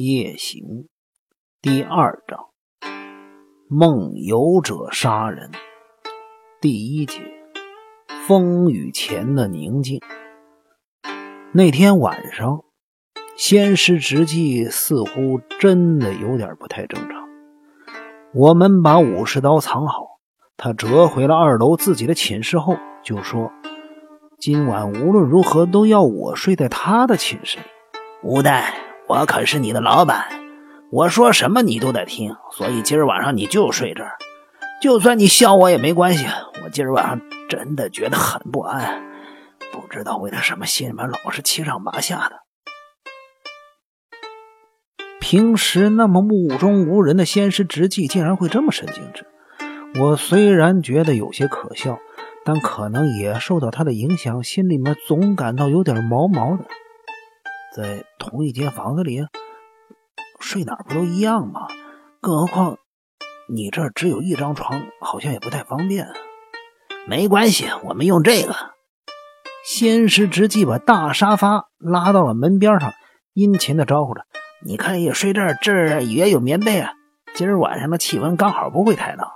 夜行第二章：梦游者杀人。第一节：风雨前的宁静。那天晚上，仙师直纪似乎真的有点不太正常。我们把武士刀藏好，他折回了二楼自己的寝室后，就说：“今晚无论如何都要我睡在他的寝室里。”吴代，我可是你的老板，我说什么你都得听，所以今儿晚上你就睡这儿。就算你笑我也没关系，我今儿晚上真的觉得很不安，不知道为了什么心里面老是七上八下的。平时那么目中无人的仙师直纪，竟然会这么神经质。我虽然觉得有些可笑，但可能也受到他的影响，心里面总感到有点毛毛的。在同一间房子里睡哪儿不都一样吗？更何况你这只有一张床，好像也不太方便。没关系，我们用这个。仙师直接把大沙发拉到了门边上，殷勤的招呼着：“你可以睡这儿，这儿也有棉被啊。今儿晚上的气温刚好不会太冷。”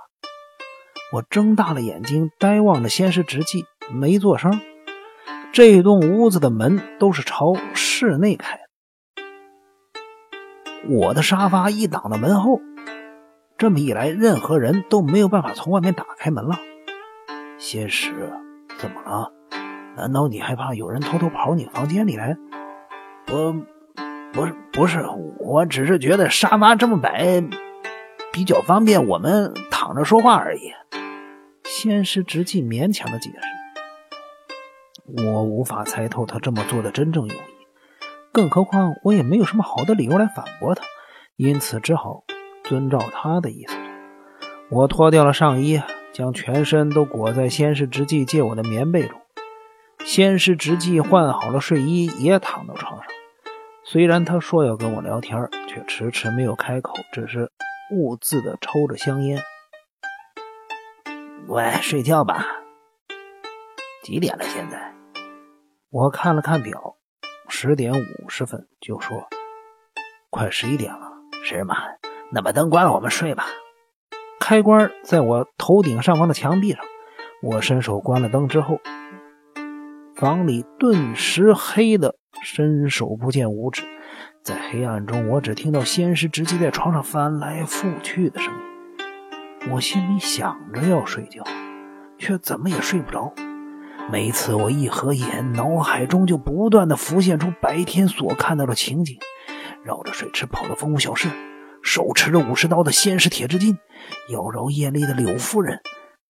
我睁大了眼睛，呆望着仙师直纪，没做声。这栋屋子的门都是朝室内开的，我的沙发一挡到门后，这么一来，任何人都没有办法从外面打开门了。仙师，怎么了？难道你害怕有人偷偷跑你房间里来？我，不是，不是，我只是觉得沙发这么摆比较方便，我们躺着说话而已。仙师直接勉强的解释。我无法猜透他这么做的真正用意，更何况我也没有什么好的理由来反驳他，因此只好遵照他的意思。我脱掉了上衣，将全身都裹在仙师直纪借我的棉被中。仙师直纪换好了睡衣，也躺到床上。虽然他说要跟我聊天，却迟迟没有开口，只是兀自的抽着香烟。喂，睡觉吧。几点了？现在？我看了看表，十点五十分，就说：“快十一点了，是吗？那把灯关了，我们睡吧。”开关在我头顶上方的墙壁上。我伸手关了灯之后，房里顿时黑的伸手不见五指。在黑暗中，我只听到仙师直接在床上翻来覆去的声音。我心里想着要睡觉，却怎么也睡不着。每次我一合眼，脑海中就不断的浮现出白天所看到的情景：绕着水池跑的风舞小士，手持着武士刀的仙石铁之进，妖娆艳丽的柳夫人，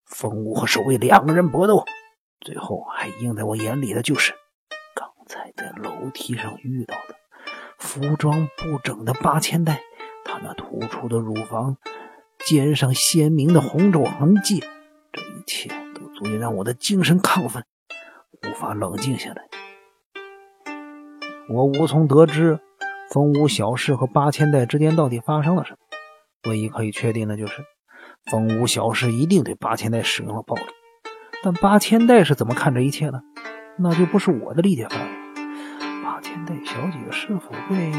风舞和守卫两个人搏斗。最后还映在我眼里的就是刚才在楼梯上遇到的服装不整的八千代，他那突出的乳房，肩上鲜明的红肘痕迹，这一切。足以让我的精神亢奋，无法冷静下来。我无从得知风屋小事和八千代之间到底发生了什么。唯一可以确定的就是，风屋小事一定对八千代使用了暴力。但八千代是怎么看这一切的？那就不是我的理解范围。八千代小姐是否会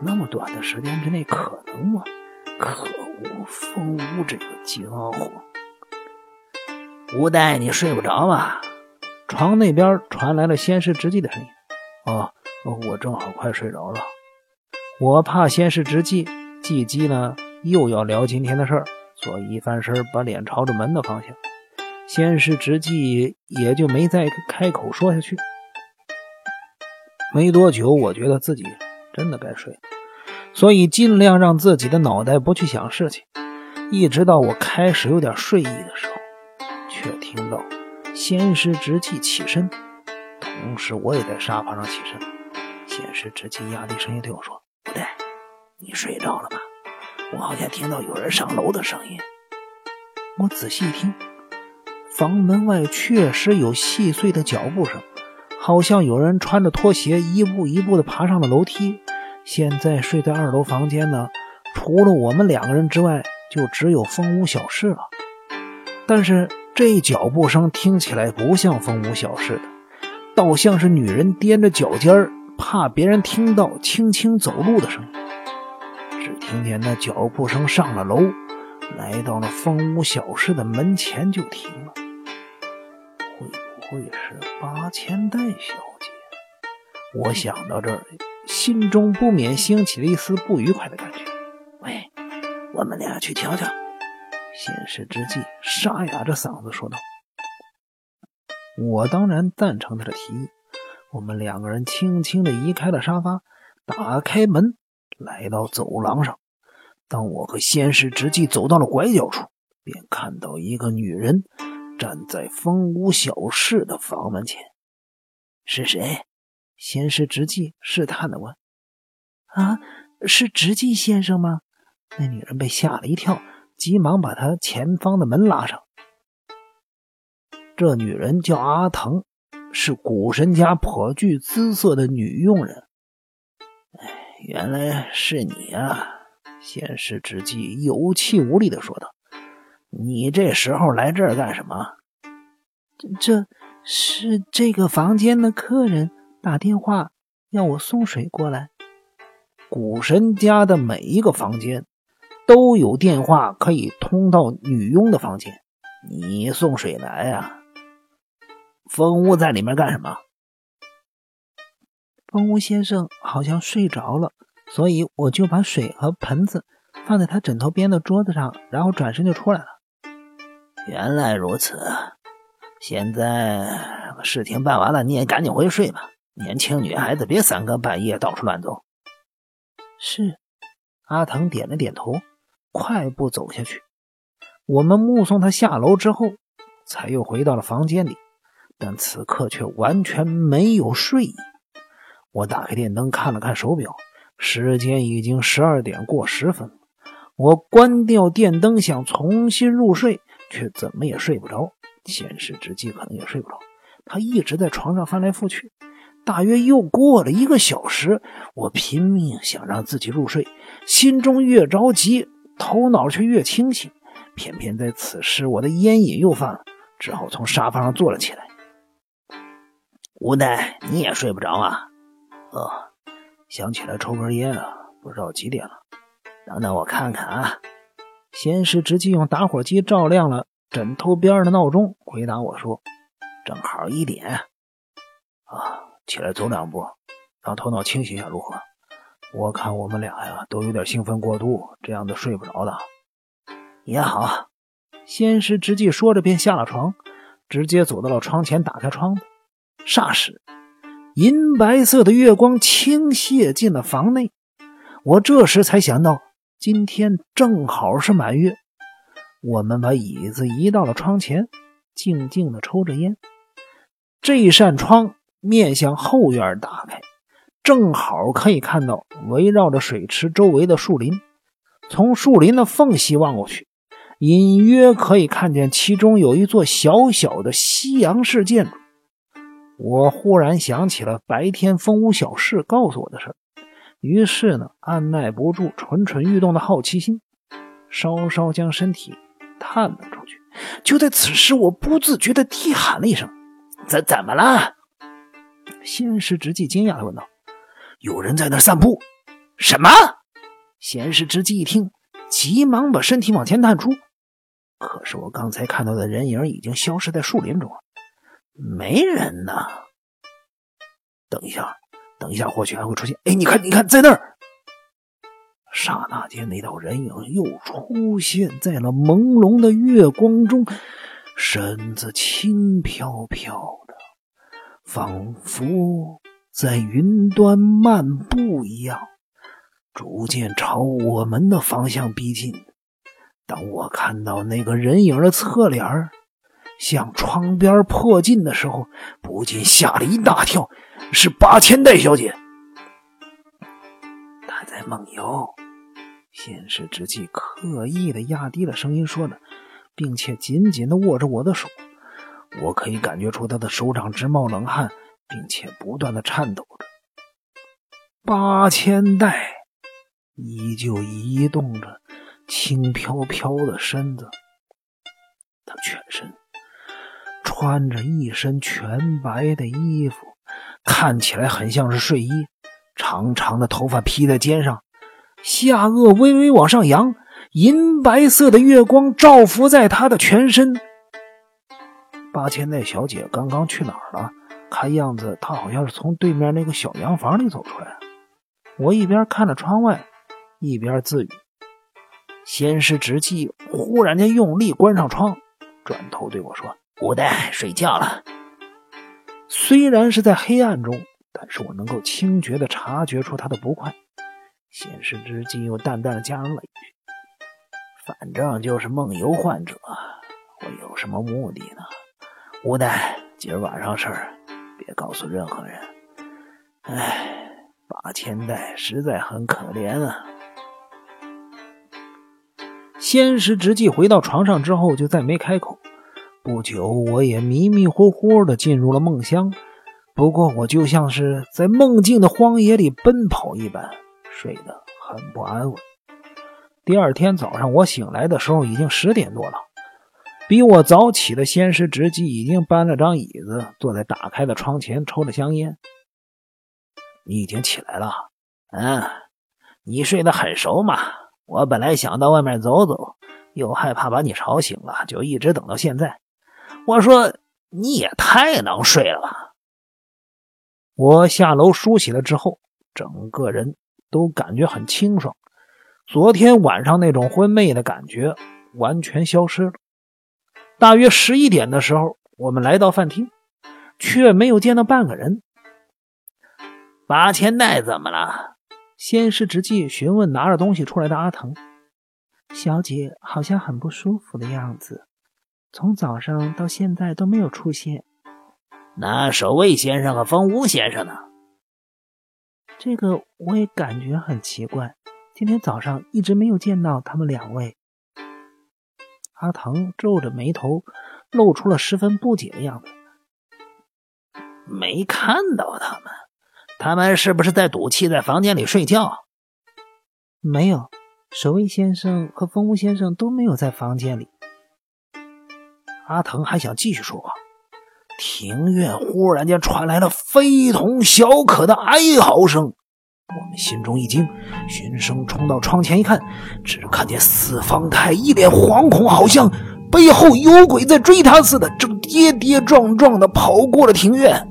那么短的时间之内可能吗？可恶，风屋这个家伙！吴代，你睡不着吗？床那边传来了仙师直纪的声音。哦，我正好快睡着了。我怕仙师直纪纪姬呢又要聊今天的事儿，所以一翻身把脸朝着门的方向。仙师直纪也就没再开口说下去。没多久，我觉得自己真的该睡了，所以尽量让自己的脑袋不去想事情，一直到我开始有点睡意的时候。听到仙师直气起身，同时我也在沙发上起身。仙师直气压低声音对我说：“不对，你睡着了吗？我好像听到有人上楼的声音。”我仔细一听，房门外确实有细碎的脚步声，好像有人穿着拖鞋一步一步地爬上了楼梯。现在睡在二楼房间呢，除了我们两个人之外，就只有风屋小事了。但是。这脚步声听起来不像风舞小事的，倒像是女人踮着脚尖儿，怕别人听到轻轻走路的声音。只听见那脚步声上了楼，来到了风无小室的门前就停了。会不会是八千代小姐？我想到这儿，心中不免兴起了一丝不愉快的感觉。喂，我们俩去瞧瞧。先是之际，沙哑着嗓子说道：“我当然赞成他的提议。”我们两个人轻轻地移开了沙发，打开门，来到走廊上。当我和仙师直纪走到了拐角处，便看到一个女人站在风屋小室的房门前。是谁？仙师直纪试探地问。“啊，是直纪先生吗？”那女人被吓了一跳，急忙把他前方的门拉上。这女人叫阿藤。是古神家颇具姿色的女佣人。哎，原来是你啊！先是之际有气无力的说道：“你这时候来这儿干什么？”这是这个房间的客人打电话要我送水过来。古神家的每一个房间都有电话可以通到女佣的房间。你送水来呀？风屋在里面干什么？风屋先生好像睡着了，所以我就把水和盆子放在他枕头边的桌子上，然后转身就出来了。原来如此，现在事情办完了，你也赶紧回去睡吧。年轻女孩子别三更半夜到处乱走。是，阿腾点了点头，快步走下去。我们目送他下楼之后，才又回到了房间里。但此刻却完全没有睡意。我打开电灯看了看手表，时间已经十二点过十分。我关掉电灯，想重新入睡，却怎么也睡不着。现实之际可能也睡不着，他一直在床上翻来覆去。大约又过了一个小时，我拼命想让自己入睡，心中越着急，头脑却越清醒。偏偏在此时，我的烟瘾又犯了，只好从沙发上坐了起来。无奈你也睡不着啊？呃，想起来抽根烟啊，不知道几点了。等等我看看啊。先是直接用打火机照亮了枕头边的闹钟，回答我说：“正好一点。”啊，起来走两步，让头脑清醒一下如何？我看我们俩呀都有点兴奋过度，这样子睡不着的。也好。先是直接说着便下了床，直接走到了窗前，打开窗子。霎时，银白色的月光倾泻进了房内。我这时才想到，今天正好是满月。我们把椅子移到了窗前，静静的抽着烟。这扇窗面向后院打开，正好可以看到围绕着水池周围的树林。从树林的缝隙望过去，隐约可以看见其中有一座小小的西洋式建筑。我忽然想起了白天风屋小事告诉我的事儿，于是呢，按耐不住蠢蠢欲动的好奇心，稍稍将身体探了出去。就在此时，我不自觉地低喊了一声：“怎怎么了？”先是直纪惊讶地问道：“有人在那散步？”“什么？”闲事之际一听，急忙把身体往前探出，可是我刚才看到的人影已经消失在树林中了。没人呢。等一下，等一下，或许还会出现。哎，你看，你看，在那儿！刹那间，那道人影又出现在了朦胧的月光中，身子轻飘飘的，仿佛在云端漫步一样，逐渐朝我们的方向逼近。当我看到那个人影的侧脸儿，向窗边迫近的时候，不禁吓了一大跳。是八千代小姐，她在梦游。现实之际，刻意的压低了声音说着，并且紧紧的握着我的手。我可以感觉出她的手掌直冒冷汗，并且不断的颤抖着。八千代依旧移动着轻飘飘的身子，她全身。穿着一身全白的衣服，看起来很像是睡衣。长长的头发披在肩上，下颚微微往上扬，银白色的月光照拂在他的全身。八千代小姐刚刚去哪儿了？看样子他好像是从对面那个小洋房里走出来。我一边看着窗外，一边自语。先是直气忽然间用力关上窗，转头对我说：“吴代睡觉了。”虽然是在黑暗中，但是我能够清觉地察觉出他的不快。先是之际又淡淡的加了一句：“反正就是梦游患者，我有什么目的呢？”五代，今儿晚上事儿别告诉任何人。唉，八千代实在很可怜啊。仙石直纪回到床上之后，就再没开口。不久，我也迷迷糊糊的进入了梦乡。不过，我就像是在梦境的荒野里奔跑一般，睡得很不安稳。第二天早上，我醒来的时候已经十点多了。比我早起的先师直纪已经搬了张椅子，坐在打开的窗前抽着香烟。你已经起来了？嗯，你睡得很熟嘛。我本来想到外面走走，又害怕把你吵醒了，就一直等到现在。我说你也太能睡了吧！我下楼梳洗了之后，整个人都感觉很清爽，昨天晚上那种昏昧的感觉完全消失了。大约十一点的时候，我们来到饭厅，却没有见到半个人。八千代怎么了？先是直接询问拿着东西出来的阿腾。小姐好像很不舒服的样子，从早上到现在都没有出现。那守卫先生和风屋先生呢？这个我也感觉很奇怪，今天早上一直没有见到他们两位。阿腾皱着眉头，露出了十分不解的样子。没看到他们，他们是不是在赌气，在房间里睡觉？没有，守卫先生和风屋先生都没有在房间里。阿腾还想继续说，庭院忽然间传来了非同小可的哀嚎声。我们心中一惊，循声冲到窗前一看，只看见四方太一脸惶恐，好像背后有鬼在追他似的，正跌跌撞撞的跑过了庭院。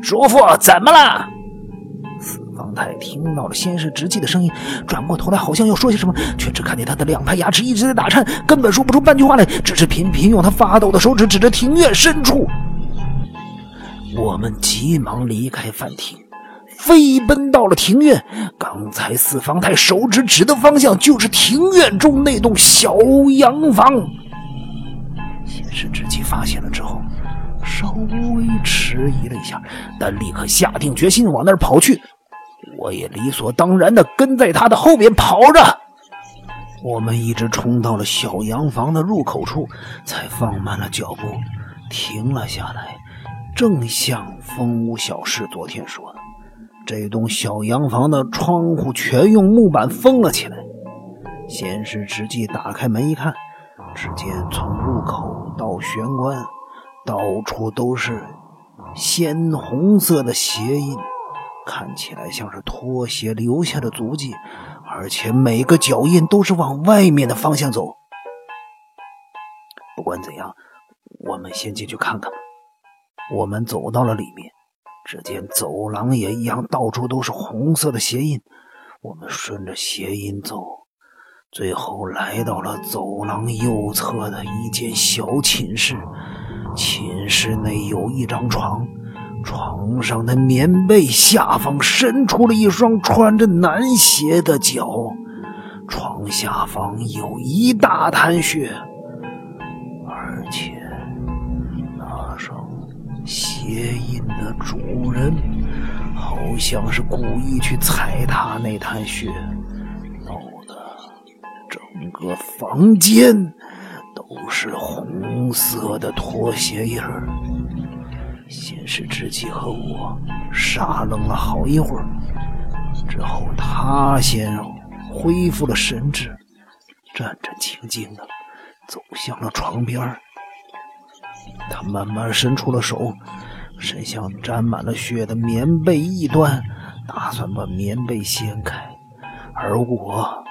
叔父，怎么了？四方太听到了先是直气的声音，转过头来，好像要说些什么，却只看见他的两排牙齿一直在打颤，根本说不出半句话来，只是频频用他发抖的手指指着庭院深处。我们急忙离开饭厅。飞奔到了庭院，刚才四方太手指指的方向就是庭院中那栋小洋房。先是直纪发现了之后，稍微迟疑了一下，但立刻下定决心往那儿跑去。我也理所当然的跟在他的后面跑着。我们一直冲到了小洋房的入口处，才放慢了脚步，停了下来，正像风屋小事昨天说的。这栋小洋房的窗户全用木板封了起来。先是直接打开门一看，只见从入口到玄关，到处都是鲜红色的鞋印，看起来像是拖鞋留下的足迹，而且每个脚印都是往外面的方向走。不管怎样，我们先进去看看。我们走到了里面。只见走廊也一样，到处都是红色的鞋印。我们顺着鞋印走，最后来到了走廊右侧的一间小寝室。寝室内有一张床，床上的棉被下方伸出了一双穿着男鞋的脚，床下方有一大滩血，而且那双。鞋印主人好像是故意去踩踏那滩血，弄得整个房间都是红色的拖鞋印儿。先是知己和我傻愣了好一会儿，之后他先恢复了神智，战战兢兢的走向了床边儿。他慢慢伸出了手，伸向沾满了血的棉被一端，打算把棉被掀开。而我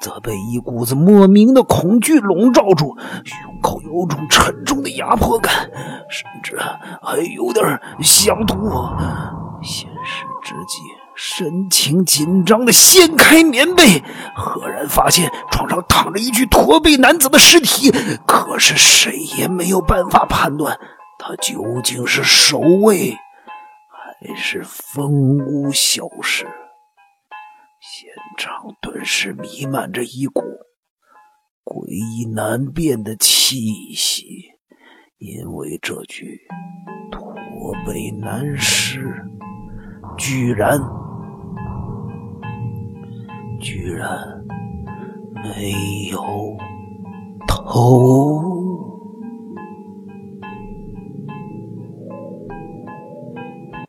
则被一股子莫名的恐惧笼罩住，胸口有种沉重的压迫感，甚至还有点想吐。现实之际，神情紧张的掀开棉被，赫然发现床上躺着一具驼背男子的尸体。可是谁也没有办法判断他究竟是守卫还是风屋消失。现场顿时弥漫着一股诡异难辨的气息，因为这具驼背男尸。居然，居然没有头。